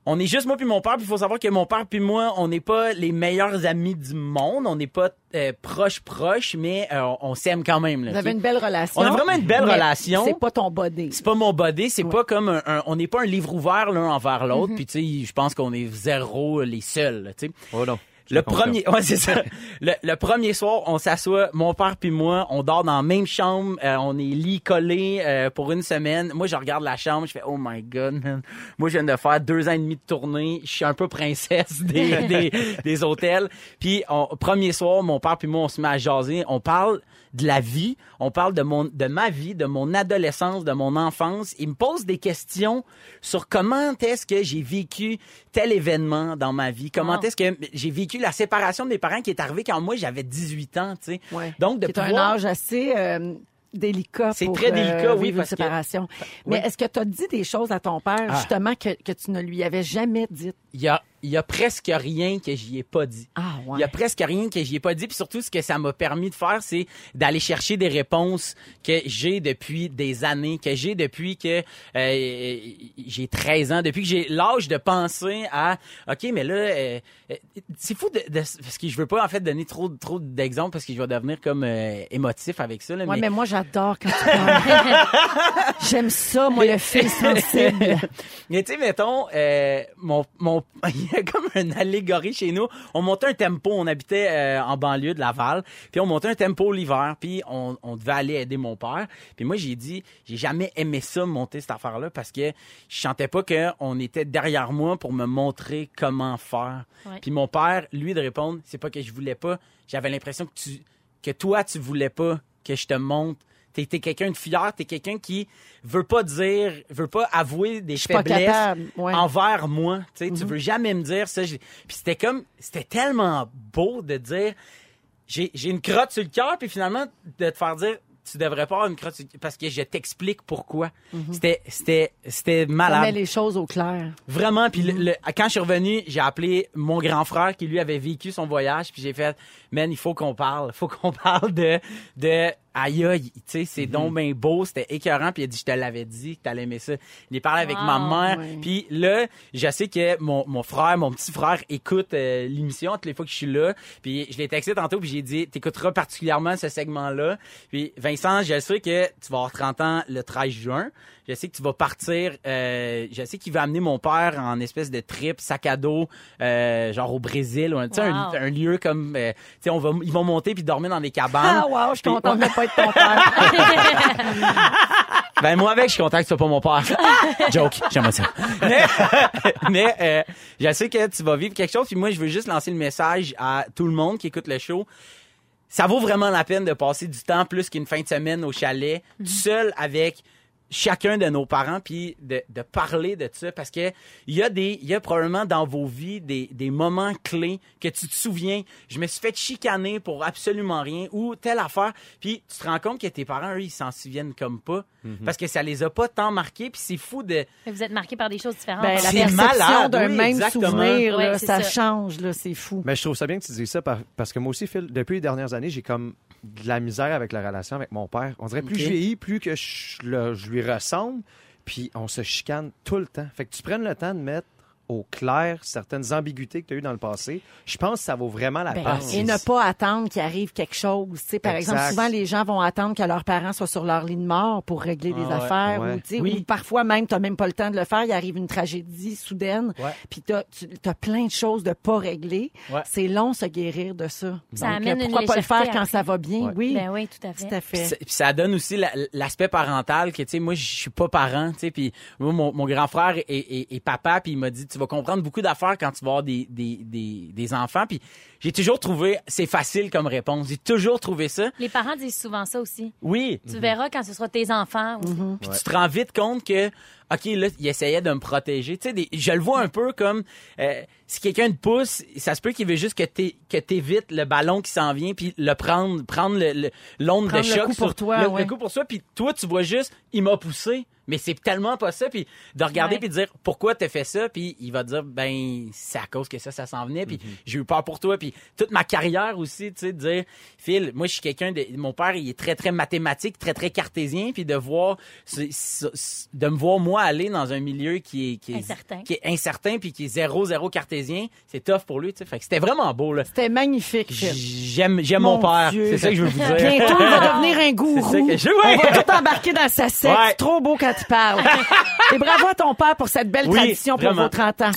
On est juste moi puis mon père, puis il faut savoir que mon père puis moi, on n'est pas les meilleurs amis du monde, on n'est pas euh, proches proches, mais euh, on s'aime quand même. Là, Vous avez une belle relation. On a vraiment une belle mais relation. C'est pas ton body. C'est pas mon body, c'est pas comme un, un- on n'est pas un livre ouvert l'un envers l'autre, Mm-hmm. puis tu sais, je pense qu'on est zéro les seuls, tu sais. Oh non. Je Le premier, ouais, c'est ça. Le, le premier soir, on s'assoit, mon père puis moi, on dort dans la même chambre, euh, on est lit collé euh, pour une semaine. Moi, je regarde la chambre, je fais oh my god, man. Moi, je viens de faire deux ans et demi de tournée, je suis un peu princesse des des, des hôtels. Puis on- premier soir, mon père puis moi, on se met à jaser, on parle de la vie, on parle de mon de ma vie, de mon adolescence, de mon enfance. Il me pose des questions sur comment est-ce que j'ai vécu tel événement dans ma vie, comment Wow. est-ce que j'ai vécu la séparation de mes parents qui est arrivée quand moi j'avais 18 ans, tu sais. Ouais. Donc de C'est un pouvoir âge assez euh, délicat C'est pour très délicat, euh, oui, une parce que- séparation. Mais Oui. est-ce que tu as dit des choses à ton père Ah. justement que, que tu ne lui avais jamais dites? il y a il y a presque rien que j'y ai pas dit. Ah, ouais. Il y a presque rien que j'y ai pas dit. Puis surtout, ce que ça m'a permis de faire, c'est d'aller chercher des réponses que j'ai depuis des années, que j'ai depuis que euh, j'ai 13 ans, depuis que j'ai l'âge de penser à, OK, mais là, euh, euh, c'est fou de, de- parce que je veux pas en fait donner trop trop d'exemples parce que je vais devenir comme euh, émotif avec ça. Là, Ouais, mais- mais moi, j'adore quand tu parles. J'aime ça, moi, le fil sensible. Mais tu sais, mettons, euh, mon, mon, comme une allégorie chez nous. On montait un tempo, on habitait euh, en banlieue de Laval, puis on montait un tempo l'hiver, puis on, on devait aller aider mon père. Puis moi, j'ai dit, j'ai jamais aimé ça, monter cette affaire-là, parce que je sentais pas qu'on était derrière moi pour me montrer comment faire. Ouais. Puis mon père, lui, de répondre, c'est pas que je voulais pas, j'avais l'impression que tu, que toi, tu voulais pas que je te montre. T'es, t'es quelqu'un de fier, t'es quelqu'un qui veut pas dire, veut pas avouer des Je suis pas faiblesses capable. Ouais. envers moi. Tu sais, tu veux jamais me dire ça. Puis c'était comme, c'était tellement beau de dire, j'ai, j'ai une crotte sur le cœur, puis finalement de te faire dire, tu devrais pas avoir une crotte sur le cœur parce que je t'explique pourquoi. C'était, c'était, c'était Mhm. Ça malade. met les choses au clair. Vraiment. Puis le- le- quand je suis revenu, j'ai appelé mon grand frère qui lui avait vécu son voyage. Puis j'ai fait, man, il faut qu'on parle. Il faut qu'on parle de, de, aïe, aïe, tu sais, c'est donc bien beau, c'était écœurant. Puis il a dit, je te l'avais dit que t'allais aimer ça. Il est parlé avec ma Wow. mère. Puis là, je sais que mon, mon frère, mon petit frère écoute euh, l'émission toutes les fois que je suis là. Puis je l'ai texté tantôt, puis j'ai dit, t'écouteras particulièrement ce segment-là. Puis Vincent, je sais que tu vas avoir 30 ans le 13 juin. Je sais que tu vas partir. euh, je sais qu'il va amener mon père en espèce de trip, sac à dos, euh, genre au Brésil, ou un, tu sais, un, Wow. un lieu comme, euh, tu sais, on va, ils vont monter puis dormir dans des cabanes. Ah, wow, je suis contente de pas être ton père. Ben moi avec, je suis content que ce soit pas mon père. Joke, j'aimerais ça. Mais, mais euh, je sais que tu vas vivre quelque chose, puis moi je veux juste lancer le message à tout le monde qui écoute le show. Ça vaut vraiment la peine de passer du temps plus qu'une fin de semaine au chalet, tout seul avec chacun de nos parents puis de, de parler de ça parce que il y a des il y a probablement dans vos vies des, des moments clés que tu te souviens je me suis fait chicaner pour absolument rien ou telle affaire puis tu te rends compte que tes parents eux ils s'en souviennent comme pas parce que ça les a pas tant marqués puis c'est fou de Mais Vous êtes marqué par des choses différentes. Ben, la C'est perception malade, d'un oui, même exactement. souvenir, là, Ouais, c'est ça, ça. change, là, c'est fou. Mais je trouve ça bien que tu dises ça par- parce que moi aussi, Phil, depuis les dernières années, j'ai comme de la misère avec la relation avec mon père. On dirait plus Ok. je vieillis, plus que je, le- je lui ressemble, puis on se chicane tout le temps. Fait que tu prennes le temps de mettre au clair certaines ambiguïtés que tu as eues dans le passé. Je pense que ça vaut vraiment la Ben, peine. et ne pas attendre qu'il arrive quelque chose. Tu sais, par Exact. exemple, souvent, les gens vont attendre que leurs parents soient sur leur lit de mort pour régler des Ah ouais, affaires. ouais. Ou, Oui. ou parfois, même, tu n'as même pas le temps de le faire. Il arrive une tragédie soudaine. Ouais. Puis tu as plein de choses de pas régler. Ouais. C'est long, se guérir de ça. Ça Donc, amène euh, une pourquoi pas le faire quand ça va bien? Ouais. Oui, Ben oui, tout à fait. tout à Puis fait. ça- puis ça donne aussi la- l'aspect parental que tu sais moi je suis pas parent tu sais puis moi mon, mon grand frère est, est- est papa puis il m'a dit tu vas comprendre beaucoup d'affaires quand tu vas avoir des des, des, des enfants puis j'ai toujours trouvé c'est facile comme réponse j'ai toujours trouvé ça Les parents disent souvent ça aussi. oui Tu verras quand ce sera tes enfants. puis tu te rends vite compte que OK, là, il essayait de me protéger. Tu sais, des- je le vois un peu comme euh, si quelqu'un te pousse, ça se peut qu'il veut juste que t'é- que t'évites le ballon qui s'en vient puis le prendre, prendre le- le- l'onde de Prendre le choc coup sur pour toi, le, ouais. le coup pour toi. Puis toi, tu vois juste, il m'a poussé. Mais c'est tellement pas ça. Puis de regarder Ouais. puis de dire pourquoi t'as fait ça. Puis il va dire ben c'est à cause que ça, ça s'en venait. Puis Mm-hmm. j'ai eu peur pour toi. Puis toute ma carrière aussi, tu sais, de dire Phil, moi je suis quelqu'un de mon père, il est très très mathématique, très très cartésien. Puis de voir, de me voir moi aller dans un milieu qui est qui est Incertain. qui est incertain puis qui est zéro zéro cartésien, c'est tough pour lui. Fait que c'était vraiment beau là. C'était magnifique. J'aime j'aime mon, Mon père. C'est ça que je veux vous dire. Bientôt, il va devenir un gourou. Que je- On ouais. va tout embarquer dans sa secte. Ouais. C'est trop beau quand il parle. Et bravo à ton père pour cette belle Oui, tradition pour vraiment. vos 30 ans.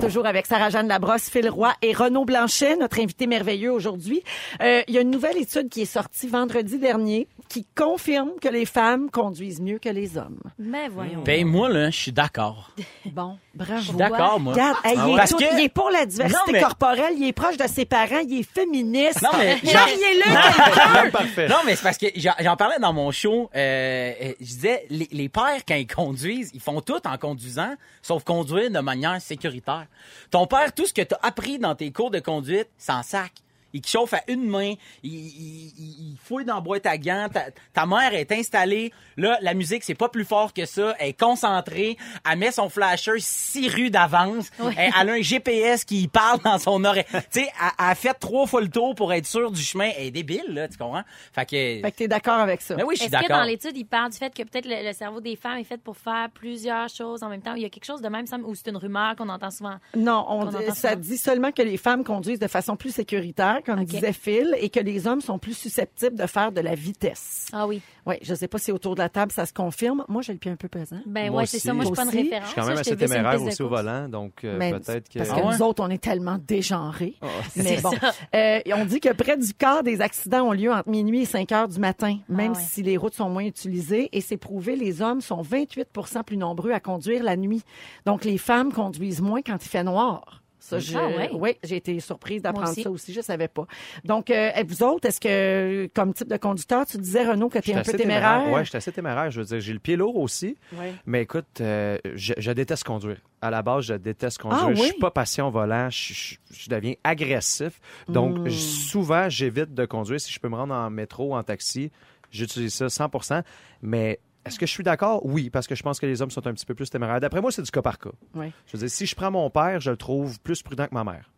Toujours avec Sarah-Jeanne Labrosse, Phil Roy et Renaud Blanchet, notre invité merveilleux aujourd'hui. Euh, Il y a une nouvelle étude qui est sortie vendredi dernier qui confirme que les femmes conduisent mieux que les hommes. Mais voyons. Ben moi là, je suis d'accord. Bon, bravo. Je suis d'accord moi. Regarde, hey, il, est Parce tout- que- il est pour la diversité Non, mais- corporelle, il est proche de ses parents, il est féministe. Non, mais Mariez-le. Non, mais c'est parce que j'en parlais dans mon show. Euh, euh, je disais, les, les pères, quand ils conduisent, ils font tout en conduisant, sauf conduire de manière sécuritaire. Ton père, tout ce que tu as appris dans tes cours de conduite, c'est en sac. Il chauffe à une main, il, il, il- il fouille dans la boîte à gants, ta, ta mère est installée, là, la musique, c'est pas plus fort que ça, elle est concentrée, elle met son flasher six rues d'avance, elle, elle a un GPS qui parle dans son oreille. tu sais, elle, elle a fait trois fois le tour pour être sûre du chemin, elle est débile, là, tu comprends? Fait que... Fait que t'es d'accord avec ça. Mais oui, je suis Est-ce que d'accord. dans l'étude, il parle du fait que peut-être le, le cerveau des femmes est fait pour faire plusieurs choses en même temps? Il y a quelque chose de même, il me semble, ou c'est une rumeur qu'on entend souvent? Non, on Qu'on dit- entend ça souvent? dit seulement que les femmes conduisent de façon plus sécuritaire, comme Ok. disait Phil, et que les hommes sont plus susceptibles de faire de la vitesse. Ah oui. Oui, je sais pas si autour de la table ça se confirme. Moi, j'ai le pied un peu pesant. Ben Moi ouais, c'est ça. Moi, je suis pas une référence. Je suis quand même assez téméraire aussi au volant, donc euh, Mais peut-être que... Parce que Ah ouais? nous autres, on est tellement dégenrés. Mais C'est bon, ça. Euh, on dit que près du quart des accidents ont lieu entre minuit et 5 heures du matin, même ouais. si les routes sont moins utilisées. Et c'est prouvé, les hommes sont 28 plus nombreux à conduire la nuit. Donc, les femmes conduisent moins quand il fait noir. Ça, je- Ah ouais? oui, j'ai été surprise d'apprendre aussi. ça aussi. Je savais pas. Donc, euh, vous autres, est-ce que, comme type de conducteur, tu disais, Renaud, que tu es un peu téméraire? Ouais, j'étais assez téméraire. Je veux dire, j'ai le pied lourd aussi. Ouais. Mais écoute, euh, je, je déteste conduire. À la base, je déteste conduire. Ah Je oui? suis pas patient au volant. Je, je- je deviens agressif. Donc, Hmm. je- souvent, j'évite de conduire. Si je peux me rendre en métro ou en taxi, j'utilise ça 100% Mais est-ce que je suis d'accord? Oui, parce que je pense que les hommes sont un petit peu plus téméraires. D'après moi, c'est du cas par cas. Oui. Je veux dire, si je prends mon père, je le trouve plus prudent que ma mère.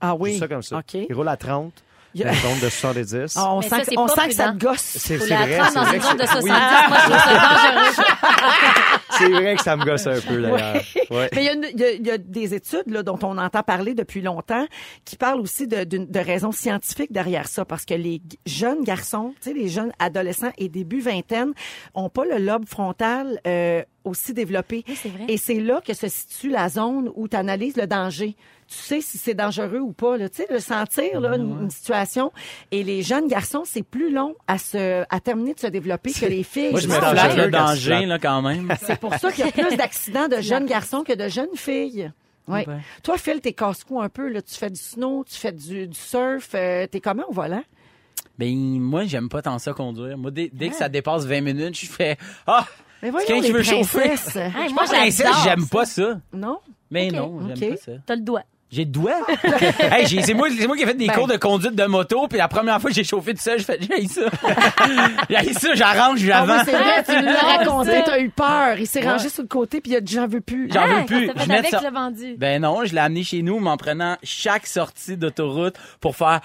Ah oui. dis ça comme ça. Il roule à 30, Il y a- dans une zone de 70. Ah, on Mais sent, ça, que- on sent que ça te gosse. C'est Faut c'est la vrai, prendre c'est dans vrai une que zone de c'est- 70. oui. Moi, je trouve ça dangereux. C'est vrai que ça me gosse un peu, d'ailleurs. Ouais. Mais il y, a y y des études là, dont on entend parler depuis longtemps qui parlent aussi de, raisons scientifiques derrière ça, parce que les jeunes garçons, tu sais, les jeunes adolescents et début vingtaine ont pas le lobe frontal euh, aussi développé. Oui, c'est vrai. Et c'est là que se situe la zone où tu analyses le danger. Tu sais si c'est dangereux ou pas, là, tu sais, le sentir là, une, une situation. Et les jeunes garçons, c'est plus long à se à terminer de se développer que les filles. Moi, je me flatte le danger, là, quand même. c'est pour ça qu'il y a plus d'accidents de jeunes garçons que de jeunes filles. Ouais. Ben. Toi, Phil, t'es casse-cou un peu. Là. Tu fais du snow, tu fais du, du surf. euh, t'es comment au volant? Ben, moi, j'aime pas tant ça conduire. Moi, dès, dès que ça dépasse 20 minutes, je fais, ah, Mais quelqu'un voyons, qui les veut chauffer. princesses. Hey, moi, princesse, j'aime pas ça. non? Mais Ok, non, j'aime pas ça. T'as le doigt. J'ai le doigt. hey, j'ai- c'est moi, c'est moi qui ai fait des Ben. cours de conduite de moto, puis la première fois que j'ai chauffé tout seul, j'ai fait, j'ai ça. j'ai ça, j'arrange, Ah oui, j'avance. c'est vrai, tu nous l'as Ah, raconté, t'as eu peur. Il s'est Ouais. rangé sur le côté, puis il a dit j'en veux plus. J'en veux plus. Je mets avec, ça- vendu. Ben non, je l'ai amené chez nous, mais en prenant chaque sortie d'autoroute pour faire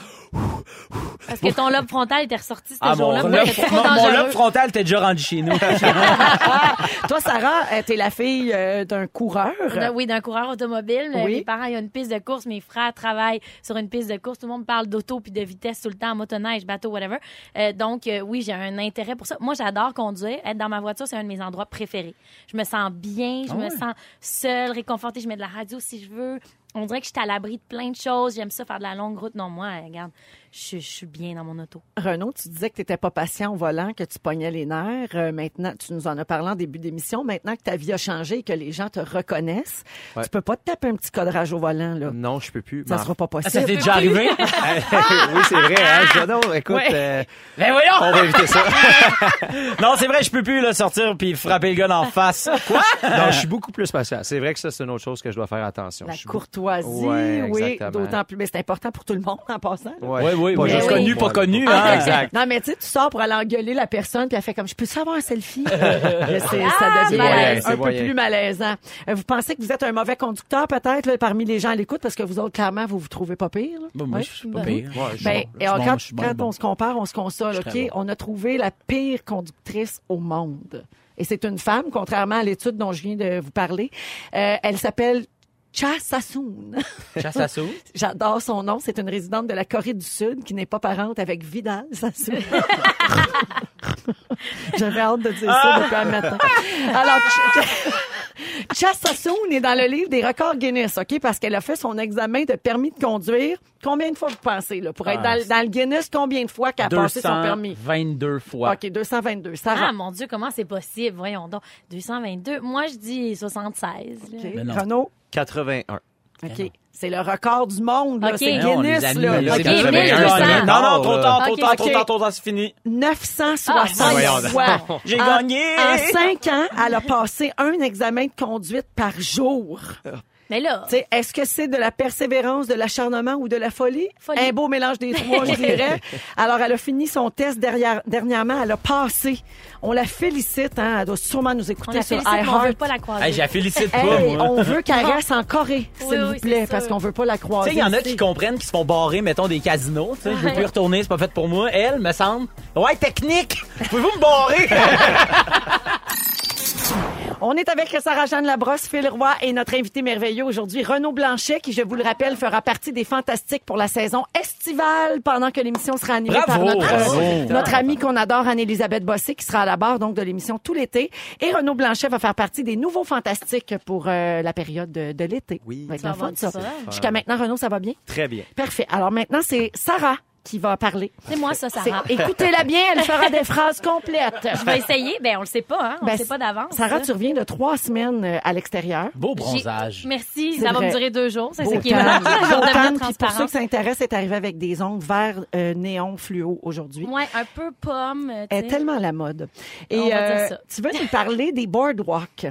Parce que ton lobe frontal était ressorti ce ah, mon, jour-là. lobe, moi, c'était trop mon- mon dangereux. lobe frontal était déjà rendu chez nous. Toi, Sarah, euh, t'es la fille euh, d'un coureur. D'un- Oui, d'un coureur automobile. Euh, Oui. Mes parents, il y a une piste de course. Mes frères travaillent sur une piste de course. Tout le monde parle d'auto puis de vitesse tout le temps, motoneige, bateau, whatever. Euh, donc, euh, oui, j'ai un intérêt pour ça. Moi, j'adore conduire. Être dans ma voiture, c'est un de mes endroits préférés. Je me sens bien, je Ah me sens seule, réconfortée. Je mets de la radio si je veux. On dirait que je suis à l'abri de plein de choses. J'aime ça, faire de la longue route. Non, moi, euh, regarde, je, je suis bien dans mon auto. Renaud, tu disais que tu n'étais pas patient au volant, que tu pognais les nerfs. Euh, maintenant, tu nous en as parlé en début d'émission. Maintenant que ta vie a changé et que les gens te reconnaissent, Ouais. tu peux pas te taper un petit cadrage au volant. Là. Non, je peux plus. Ça Mais sera pas Ah, ça possible. t'est déjà arrivé? oui, c'est vrai. Hein? Je- non, écoute, Ouais. euh, ben voyons! on va éviter ça. Non, c'est vrai, je peux plus là, sortir puis frapper le gars en face. Quoi? non, je suis beaucoup plus patient. C'est vrai que ça, c'est une autre chose que je dois faire attention. La courtoisie, Ouais, oui, d'autant plus. Mais c'est important pour tout le monde en passant. Oui, oui, Pas oui. juste Connu, pas connu, là. hein. Exact. Non, mais tu sais, tu sors pour aller engueuler la personne, puis elle fait comme, je peux savoir un selfie? Là, c'est- ça Ah, devient moyen, un peu moyen. plus malaisant. Euh, Vous pensez que vous êtes un mauvais conducteur, peut-être, là, parmi les gens à l'écoute, parce que vous autres, clairement, vous vous trouvez pas pire? là? Bon, moi, Oui? je suis pas Ben, pire. Ouais, je- Ben, Je et suis quand, bon, je suis bon, quand bon. on se compare, on se console, Je OK? suis très bon. On a trouvé la pire conductrice au monde. Et c'est une femme, contrairement à l'étude dont je viens de vous parler. Euh, elle s'appelle Cha Sassoon. Sous. J'adore son nom. C'est une résidente de la Corée du Sud qui n'est pas parente avec Vidal Sassoon. J'avais hâte de dire ça depuis un matin. Alors, Ch- Ch- Cha Sassoon est dans le livre des records Guinness, OK? Parce qu'elle a fait son examen de permis de conduire. Combien de fois vous pensez, là? Pour être Ah, dans, dans le Guinness, combien de fois qu'elle a passé son permis? 222 fois. OK, 222. Sarah. Ah, mon Dieu, comment c'est possible? Voyons donc. 222. Moi, je dis 76. là. OK. Mais non. Renaud? 81. OK. C'est le record du monde, là. OK. C'est Non, Guinness, les là. là, OK. c'est bien, c'est bien, 1200. c'est bien. Non, non, trop tard, trop tard, trop tard, trop tard, c'est fini. 960 Ah, voyons fois. J'ai En- gagné! En cinq ans, elle a passé un examen de conduite par jour. Mais là, Tu sais, Est-ce que c'est de la persévérance, de l'acharnement ou de la folie? Folie. Un beau mélange des trois, je dirais. Alors, elle a fini son test derrière, dernièrement. Elle a passé. On la félicite. Hein? Elle doit sûrement nous on écouter la sur mais on veut iHeart. pas la croiser. Hey, je la félicite pas, Hey, moi. on veut qu'elle reste en Corée, s'il Oui, vous oui, plaît, parce qu'on veut pas la Tu croiser. sais, il y en a qui comprennent, qui se font barrer, mettons, des casinos. tu sais. Je veux plus y retourner, c'est pas fait pour moi. Elle, me semble. Ouais, technique! Pouvez-vous me barrer? On est avec Sarah-Jeanne Labrosse, Phil Roy et notre invité merveilleux aujourd'hui, Renaud Blanchet, qui, je vous le rappelle, fera partie des Fantastiques pour la saison estivale pendant que l'émission sera animée Bravo, par notre, amie qu'on adore, Anne-Élisabeth Bossé, qui sera à la barre donc de l'émission tout l'été. Et Renaud Blanchet va faire partie des nouveaux Fantastiques pour euh, la période de, de l'été. Oui. Ça va être Ça. Jusqu'à maintenant, Renaud, ça va bien? Très bien. Parfait. Alors maintenant, c'est Sarah qui va parler. C'est moi, ça, Sarah. Écoutez-la bien, elle fera des phrases complètes. Je vais essayer. Ben, on le sait pas, hein. On Ben, le sait pas d'avance. Sarah, ça. tu reviens de trois semaines euh, à l'extérieur. Beau bronzage. Merci. Ça va me durer deux jours. C'est ce qui est. Puis pour ceux ça intéresse, c'est arrivé avec des ongles verts euh, néon fluo aujourd'hui. Ouais, un peu pomme. euh, Elle est tellement à la mode. Et On va dire euh, ça. tu veux nous parler des boardwalks?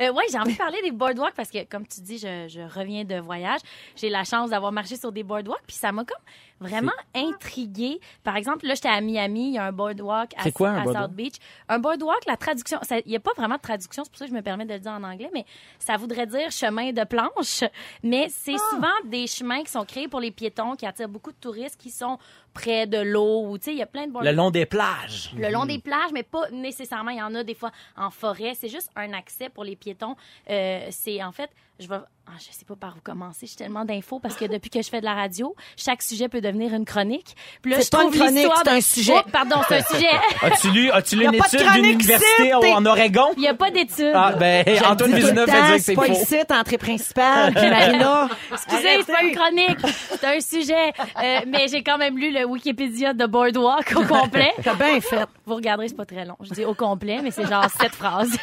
Euh, ouais, j'ai envie de parler des boardwalks parce que, comme tu dis, je, je reviens de voyage. J'ai la chance d'avoir marché sur des boardwalks, puis ça m'a comme vraiment intriguée. Par exemple, là, j'étais à Miami, il y a un boardwalk à, quoi, un à boardwalk? South Beach. Un boardwalk, la traduction, ça- il n'y a pas vraiment de traduction, c'est pour ça que je me permets de le dire en anglais, mais ça voudrait dire chemin de planche. Mais c'est Ah! souvent des chemins qui sont créés pour les piétons, qui attirent beaucoup de touristes qui sont près de l'eau, ou tu sais, il y a plein de Le boardwalks long des plages. le long des plages, mais pas nécessairement. Il y en a des fois en forêt. C'est juste un accès pour les piétons. Euh, c'est en fait, je vais, ah, je sais pas par où commencer. J'ai tellement d'infos parce que depuis que je fais de la radio, chaque sujet peut devenir une chronique. Puis là, C'est je pas trouve une chronique, c'est un sujet. Oh, pardon, c'est un sujet. As-tu lu, as-tu lu une pas de étude d'une chronique université en Oregon? Il n'y a pas d'études. Ah, ben, Antoine temps, fait dire que c'est pas faux. ici, entrée principale, puis Marina. Excusez, c'est pas une chronique. C'est un sujet. Euh, mais j'ai quand même lu le Wikipédia de Boardwalk au complet. T'as bien fait. Vous regarderez, c'est pas très long. Je dis au complet, mais c'est genre sept phrases.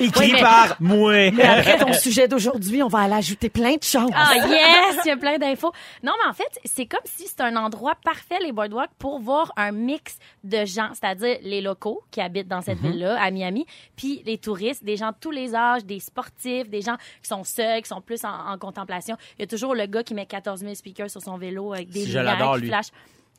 Écrit Oui, mais- par moi. Mais après ton sujet d'aujourd'hui, on va aller ajouter plein de choses. Ah yes, il y a plein d'infos. Non, mais en fait, c'est comme si c'était un endroit parfait, les boardwalks, pour voir un mix de gens, c'est-à-dire les locaux qui habitent dans cette ville-là, à Miami, puis les touristes, des gens de tous les âges, des sportifs, des gens qui sont seuls, qui sont plus en, en contemplation. Il y a toujours le gars qui met 14 000 speakers sur son vélo avec des Si lumières qui lui. flashent.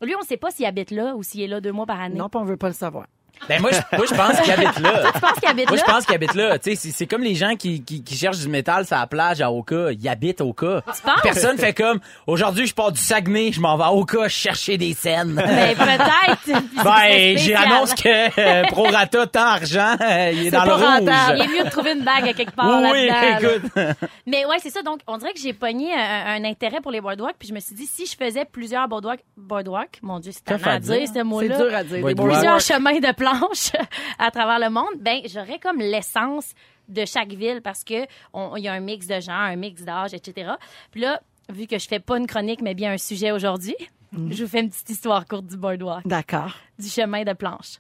Lui, on ne sait pas s'il habite là ou s'il est là deux mois par année. Non, on veut pas le savoir. Ben, moi, je, moi, je pense qu'il habite là. Tu penses qu'il habite Moi, là? je pense qu'il habite là. Tu sais, c'est- c'est comme les gens qui, qui, qui cherchent du métal sur la plage à Oka. Ils habitent Oka. penses? Personne fait comme, aujourd'hui, je pars du Saguenay, je m'en vais à Oka chercher des scènes. Ben, peut-être. C'est Ben, j'annonce que euh, Prorata, tant argent, euh, il est, dans le pas rentable. Il est mieux de trouver une bague à quelque part Oui, là-dedans. là. écoute. Mais ouais, c'est ça. Donc, on dirait que j'ai pogné un, un intérêt pour les boardwalks. Puis je me suis dit, si je faisais plusieurs boardwalks, boardwalks, mon Dieu, c'est à dire, ce C'est mot-là. dur à dire. Plusieurs chemins de à travers le monde. Ben, j'aurais comme l'essence de chaque ville parce que on- il y a un mix de gens, un mix d'âge, etc. Puis là, vu que je fais pas une chronique, mais bien un sujet aujourd'hui, Mm. je vous fais une petite histoire courte du boardwalk, D'accord. du chemin de planche.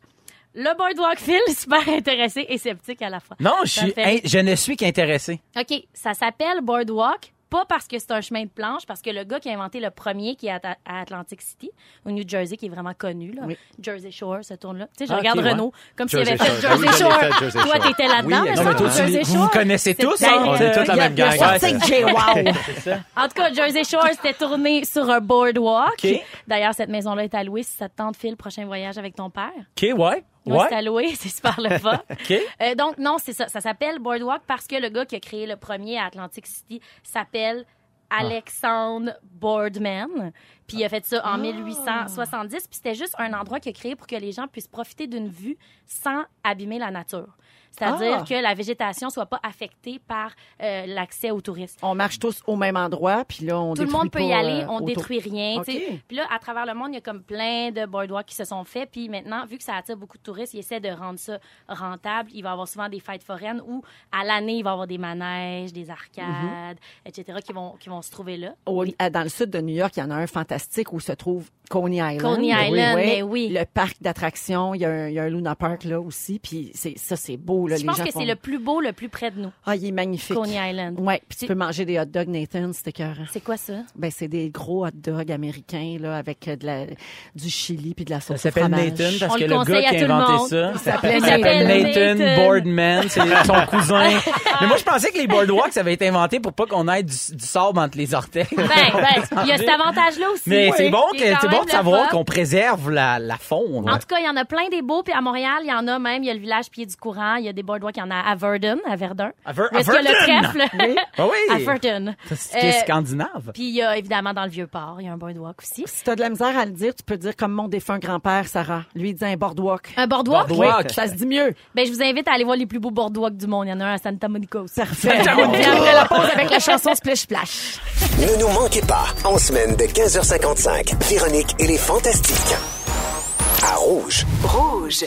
Le boardwalk Phil, super intéressé et sceptique à la fois. Non, je Ça suis, fait- hey, je ne suis qu'intéressé. OK, ça s'appelle Boardwalk, pas parce que c'est un chemin de planche, parce que le gars qui a inventé le premier, qui est à, à Atlantic City, au New Jersey, qui est vraiment connu, là, Oui. Jersey Shore, ce tourne-là. Tu sais, je Ah, regarde ouais. Renault, comme s'il avait Jersey fait Shore. Jersey Oui, l'ai Shore. fait, Jersey Toi, Shore. t'étais là-dedans, Oui, non, mais toi, tu Jersey les- vous Shore. vous connaissez C'est tous, hein? On est tous la même gang. Jay Wow. En tout cas, Jersey Shore, c'était tourné sur un boardwalk. OK. D'ailleurs, cette maison-là est allouée si ça te tente, Phil, prochain voyage avec ton père. OK, ouais. Oui, c'est Ouais. alloué, c'est super le fun. Euh, donc, non, c'est ça. Ça s'appelle Boardwalk parce que le gars qui a créé le premier à Atlantic City s'appelle Alexandre Boardman. Puis il a fait ça en 1870. Puis c'était juste un endroit qu'il a créé pour que les gens puissent profiter d'une vue sans abîmer la nature. C'est-à-dire Ah. que la végétation soit pas affectée par euh, l'accès aux touristes. On marche tous au même endroit, puis là, on Tout le monde peut pas, y aller, euh, on détruit rien. Puis là, à travers le monde, il y a comme plein de boardwalks qui se sont faits. Puis maintenant, vu que ça attire beaucoup de touristes, ils essaient de rendre ça rentable. Il va y avoir souvent des fêtes foraines où, à l'année, il va y avoir des manèges, des arcades, etc., qui vont, qui vont se trouver là. Au- dans le sud de New York, il y en a un fantastique où se trouve Coney Island. Coney Island, mais oui. Le parc d'attractions, il y, a un, il y a un Luna Park là aussi, puis ça c'est beau là. Je les pense gens que font- c'est le plus beau, le plus près de nous? Ah, il est magnifique. Coney Island. Ouais, puis tu peux manger des hot dogs Nathan, c'était écœurant. C'est quoi ça? Ben c'est des gros hot dogs américains là avec euh, de la du chili puis de la Ça sauce au s'appelle. Nathan parce On que le le gars qui a inventé ça, il s'appelle s'appelle Nathan. Nathan. Boardman, c'est son cousin. Mais moi, je pensais que les boardwalks, ça avait été inventé pour pas qu'on ait du, du sable entre les orteils. Ben, ben, il y a cet avantage-là aussi. Mais c'est bon, que, bon de savoir qu'on préserve la, la faune. En tout cas, il y en a plein des beaux. Puis à Montréal, il y en a même. Il y a le village Pied du Courant. Il y a des boardwalks. Il y en a à Verdun, à Verdun. À Ver- à qu'il y a le Verdun? trèfle? Oui. À Verdun. C'est Euh, scandinave. Puis il y a évidemment dans le Vieux-Port, il y a un boardwalk aussi. Si t'as de la misère à le dire, tu peux dire comme mon défunt grand-père, Sarah. Lui, il disait un boardwalk. Un boardwalk? Boardwalk. Oui, ça se dit mieux. Ben, je vous invite à aller voir les plus beaux boardwalks du monde. Il y en a un à Santa Monica aussi. Parfait. On vient après la pause avec la chanson Splish Splash. Ne nous manquez pas, en semaine de 15h55, Véronique et les Fantastiques. À Rouge. Rouge.